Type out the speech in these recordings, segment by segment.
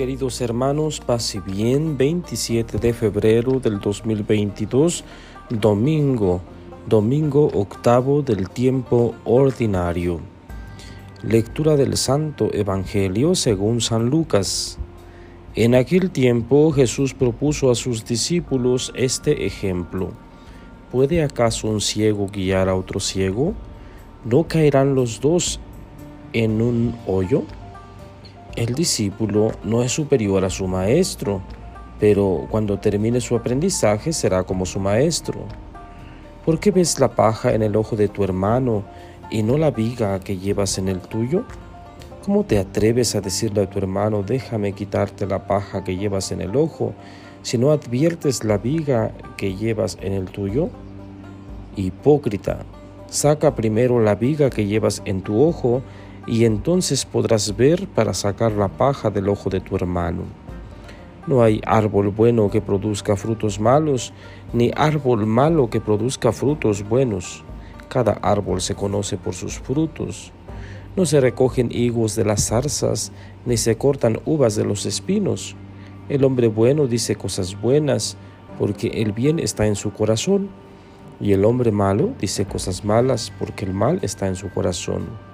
Queridos hermanos, pase bien, 27 de febrero del 2022, domingo, domingo octavo del tiempo ordinario. Lectura del Santo Evangelio según San Lucas. En aquel tiempo Jesús propuso a sus discípulos este ejemplo. ¿Puede acaso un ciego guiar a otro ciego? ¿No caerán los dos en un hoyo? El discípulo no es superior a su maestro, pero cuando termine su aprendizaje será como su maestro. ¿Por qué ves la paja en el ojo de tu hermano y no la viga que llevas en el tuyo? ¿Cómo te atreves a decirle a tu hermano, déjame quitarte la paja que llevas en el ojo, si no adviertes la viga que llevas en el tuyo? Hipócrita, saca primero la viga que llevas en tu ojo, y entonces podrás ver para sacar la paja del ojo de tu hermano. No hay árbol bueno que produzca frutos malos, ni árbol malo que produzca frutos buenos. Cada árbol se conoce por sus frutos. No se recogen higos de las zarzas, ni se cortan uvas de los espinos. El hombre bueno dice cosas buenas, porque el bien está en su corazón. Y el hombre malo dice cosas malas, porque el mal está en su corazón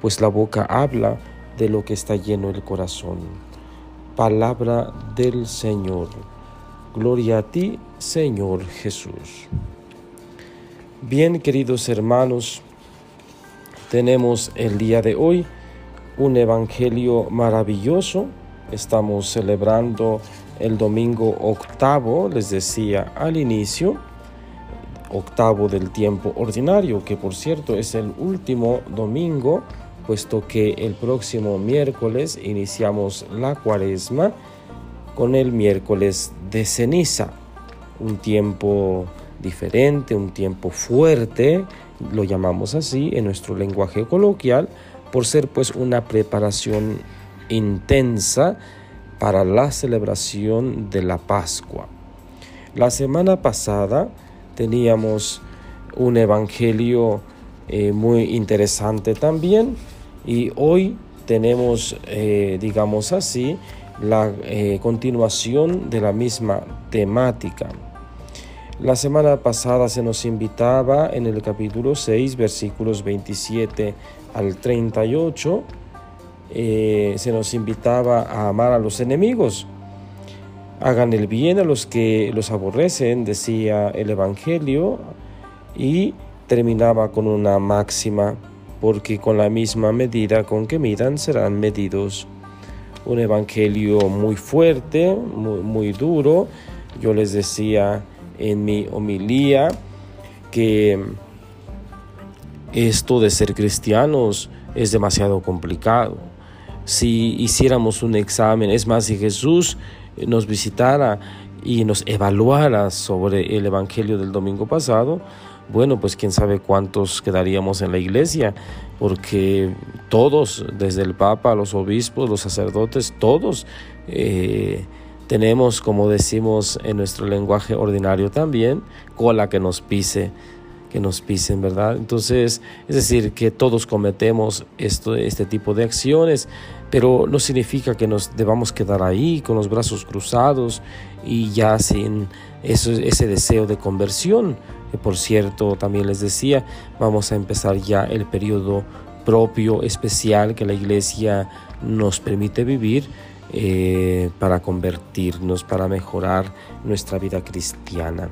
pues la boca habla de lo que está lleno el corazón. Palabra del Señor. Gloria a ti, Señor Jesús. Bien, queridos hermanos, tenemos el día de hoy un evangelio maravilloso. Estamos celebrando el domingo octavo, les decía al inicio, octavo del tiempo ordinario, que por cierto es el último domingo puesto que el próximo miércoles iniciamos la cuaresma con el miércoles de ceniza, un tiempo diferente, un tiempo fuerte, lo llamamos así en nuestro lenguaje coloquial, por ser pues una preparación intensa para la celebración de la Pascua. La semana pasada teníamos un evangelio eh, muy interesante también. Y hoy tenemos, eh, digamos así, la eh, continuación de la misma temática. La semana pasada se nos invitaba en el capítulo 6, versículos 27 al 38, se nos invitaba a amar a los enemigos. Hagan el bien a los que los aborrecen, decía el Evangelio, y terminaba con una máxima, porque con la misma medida con que midan serán medidos. Un evangelio muy fuerte, muy, muy duro. Yo les decía en mi homilía que esto de ser cristianos es demasiado complicado. Si hiciéramos un examen, es más, si Jesús nos visitara y nos evaluara sobre el Evangelio del domingo pasado, bueno, pues quién sabe cuántos quedaríamos en la iglesia, porque todos, desde el Papa, los obispos, los sacerdotes, todos eh, tenemos, como decimos en nuestro lenguaje ordinario también, cola que nos pise que nos pisen, ¿verdad? Entonces, es decir, que todos cometemos esto, este tipo de acciones, pero no significa que nos debamos quedar ahí con los brazos cruzados y ya sin ese deseo de conversión por cierto también les decía, vamos a empezar ya el periodo propio, especial que la iglesia nos permite vivir eh, para convertirnos, para mejorar nuestra vida cristiana.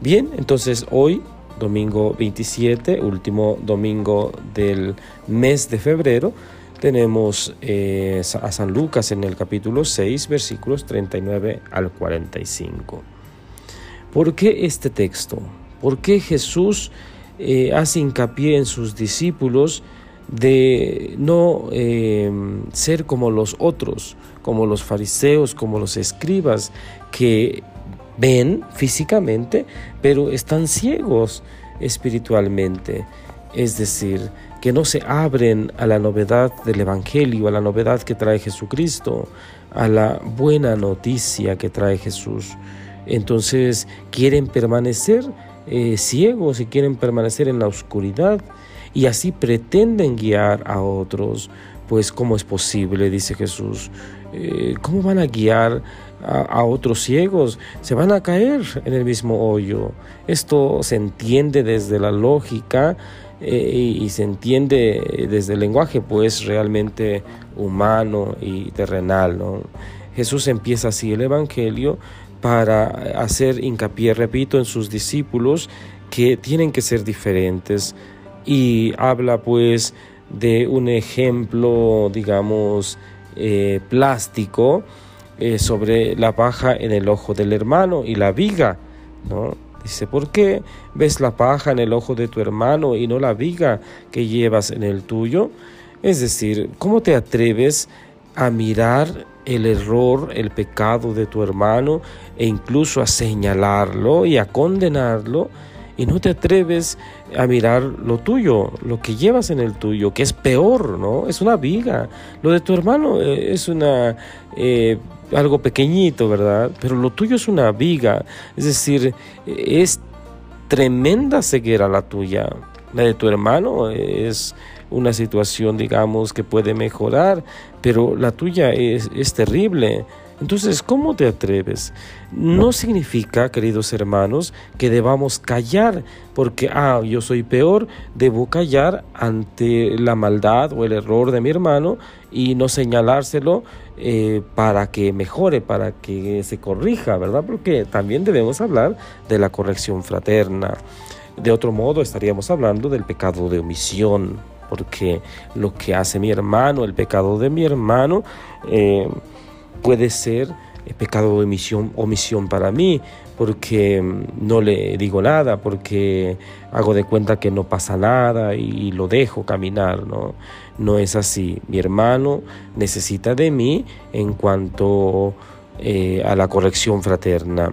Bien, entonces hoy, domingo 27, último domingo del mes de febrero, tenemos eh, a San Lucas en el capítulo 6, versículos 39 al 45. ¿Por qué este texto? ¿Por qué Jesús eh, hace hincapié en sus discípulos de no eh, ser como los otros, como los fariseos, como los escribas, que ven físicamente, pero están ciegos espiritualmente? Es decir, que no se abren a la novedad del Evangelio, a la novedad que trae Jesucristo, a la buena noticia que trae Jesús. Entonces quieren permanecer eh, ciegos y quieren permanecer en la oscuridad y así pretenden guiar a otros. Pues cómo es posible, dice Jesús, eh, ¿cómo van a guiar a, otros ciegos? Se van a caer en el mismo hoyo. Esto se entiende desde la lógica eh, y, se entiende desde el lenguaje, pues realmente humano y terrenal. Jesús empieza así el Evangelio para hacer hincapié, repito, en sus discípulos que tienen que ser diferentes y habla pues de un ejemplo, digamos, eh, plástico eh, sobre la paja en el ojo del hermano y la viga, ¿no? Dice, ¿por qué ves la paja en el ojo de tu hermano y no la viga que llevas en el tuyo? Es decir, ¿cómo te atreves a mirar el error, el pecado de tu hermano e incluso a señalarlo y a condenarlo? y no te atreves a mirar lo tuyo, lo que llevas en el tuyo, que es peor, ¿no? Es una viga. Lo de tu hermano eh, es una eh, algo pequeñito, ¿verdad? Pero lo tuyo es una viga. Es decir, es tremenda ceguera la tuya. La de tu hermano es una situación, digamos, que puede mejorar, pero la tuya es, es terrible. Entonces, ¿cómo te atreves? No significa, queridos hermanos, que debamos callar, porque, ah, yo soy peor, debo callar ante la maldad o el error de mi hermano y no señalárselo eh, para que mejore, para que se corrija, ¿verdad? Porque también debemos hablar de la corrección fraterna. De otro modo, estaríamos hablando del pecado de omisión, porque lo que hace mi hermano, el pecado de mi hermano, eh, puede ser pecado de omisión, omisión para mí, porque mm, no le digo nada, porque hago de cuenta que no pasa nada y, lo dejo caminar, ¿no? No es así. Mi hermano necesita de mí en cuanto eh, a la corrección fraterna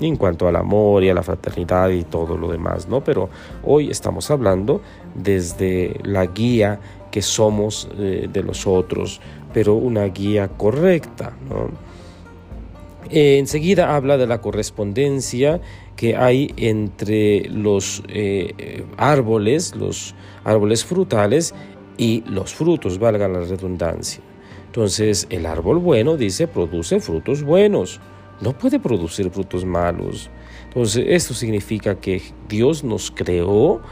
en cuanto al amor y a la fraternidad y todo lo demás, ¿no? Pero hoy estamos hablando desde la guía que somos eh, de los otros, pero una guía correcta. ¿no? Eh, enseguida habla de la correspondencia que hay entre los eh, árboles, los árboles frutales y los frutos, valga la redundancia. Entonces, el árbol bueno, dice, produce frutos buenos, no puede producir frutos malos. Entonces, esto significa que Dios nos creó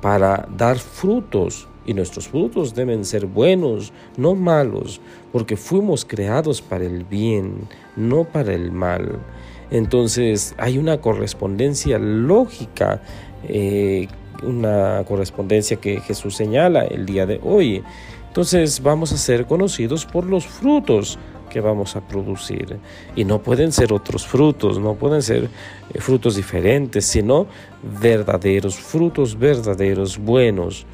para dar frutos y nuestros frutos deben ser buenos, no malos, porque fuimos creados para el bien, no para el mal. Entonces hay una correspondencia lógica, eh, una correspondencia que Jesús señala el día de hoy. Entonces vamos a ser conocidos por los frutos que vamos a producir. Y no pueden ser otros frutos, no pueden ser eh, frutos diferentes, sino verdaderos, frutos verdaderos, buenos.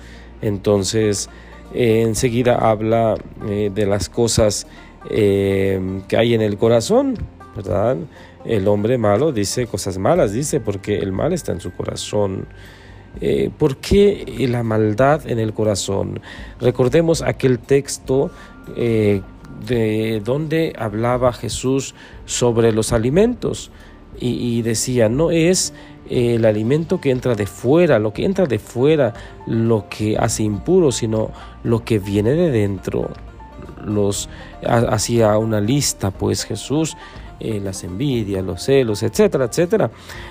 Entonces, eh, enseguida habla eh, de las cosas que hay en el corazón, ¿verdad? El hombre malo dice cosas malas, dice, porque el mal está en su corazón. ¿Por qué la maldad en el corazón? Recordemos aquel texto de donde hablaba Jesús sobre los alimentos y, decía, no es el alimento que entra de fuera, lo que entra de fuera, lo que hace impuro, sino lo que viene de dentro. Los hacía una lista, pues Jesús, eh, las envidias, los celos, etcétera, etcétera.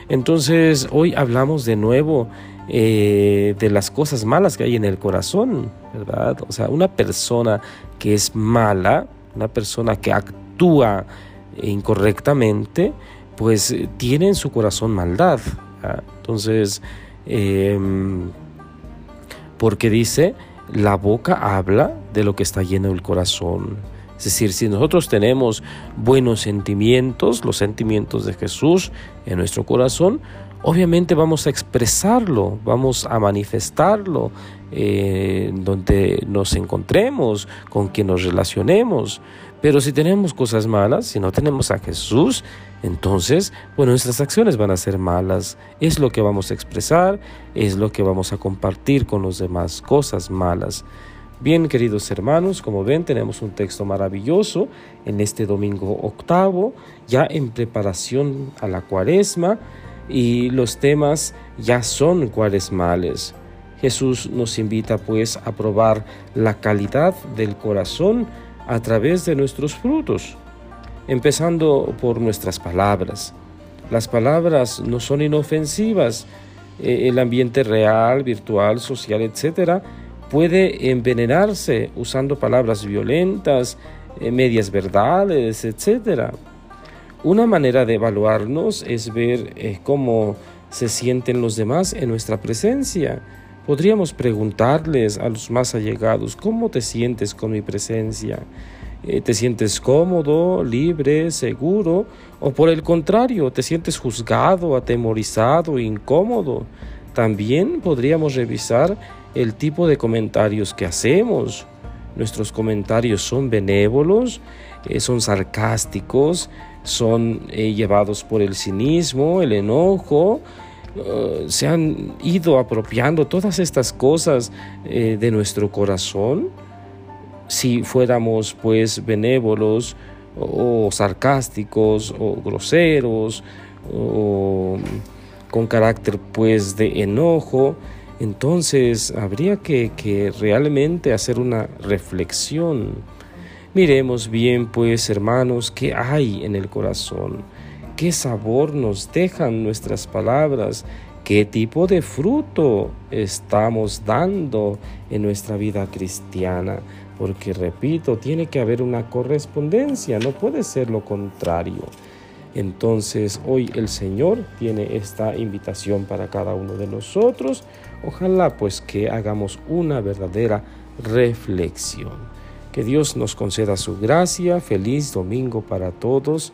Entonces hoy hablamos de nuevo eh, de las cosas malas que hay en el corazón, ¿verdad? O sea, una persona que es mala, una persona que actúa incorrectamente, pues eh, tiene en su corazón maldad. Entonces, em, porque dice, la boca habla de lo que está lleno el corazón. Es decir, si nosotros tenemos buenos sentimientos, los sentimientos de Jesús en nuestro corazón, obviamente vamos a expresarlo, vamos a manifestarlo eh, donde nos encontremos, con quien nos relacionemos. Pero si tenemos cosas malas, si no tenemos a Jesús, entonces, bueno, nuestras acciones van a ser malas. Es lo que vamos a expresar, es lo que vamos a compartir con los demás, cosas malas. Bien, queridos hermanos, como ven, tenemos un texto maravilloso en este domingo octavo, ya en preparación a la cuaresma y los temas ya son cuaresmales. Jesús nos invita pues a probar la calidad del corazón a través de nuestros frutos, empezando por nuestras palabras. Las palabras no son inofensivas. Eh, el ambiente real, virtual, social, etcétera, puede envenenarse usando palabras violentas, eh, medias verdades, etcétera. Una manera de evaluarnos es ver eh, cómo se sienten los demás en nuestra presencia. Podríamos preguntarles a los más allegados, ¿cómo te sientes con mi presencia? Eh, ¿Te sientes cómodo, libre, seguro? ¿O por el contrario, te sientes juzgado, atemorizado, incómodo? También podríamos revisar el tipo de comentarios que hacemos. Nuestros comentarios son benévolos, eh, son sarcásticos, son eh, llevados por el cinismo, el enojo, eh, se han ido apropiando todas estas cosas eh, de nuestro corazón. Si fuéramos pues benévolos o, sarcásticos o groseros o con carácter pues de enojo, entonces habría que, que realmente hacer una reflexión Miremos bien, pues, hermanos, qué hay en el corazón, qué sabor nos dejan nuestras palabras, qué tipo de fruto estamos dando en nuestra vida cristiana. Porque, repito, tiene que haber una correspondencia, no puede ser lo contrario. Entonces hoy el Señor tiene esta invitación para cada uno de nosotros. Ojalá pues que hagamos una verdadera reflexión. Que Dios nos conceda su gracia, feliz domingo para todos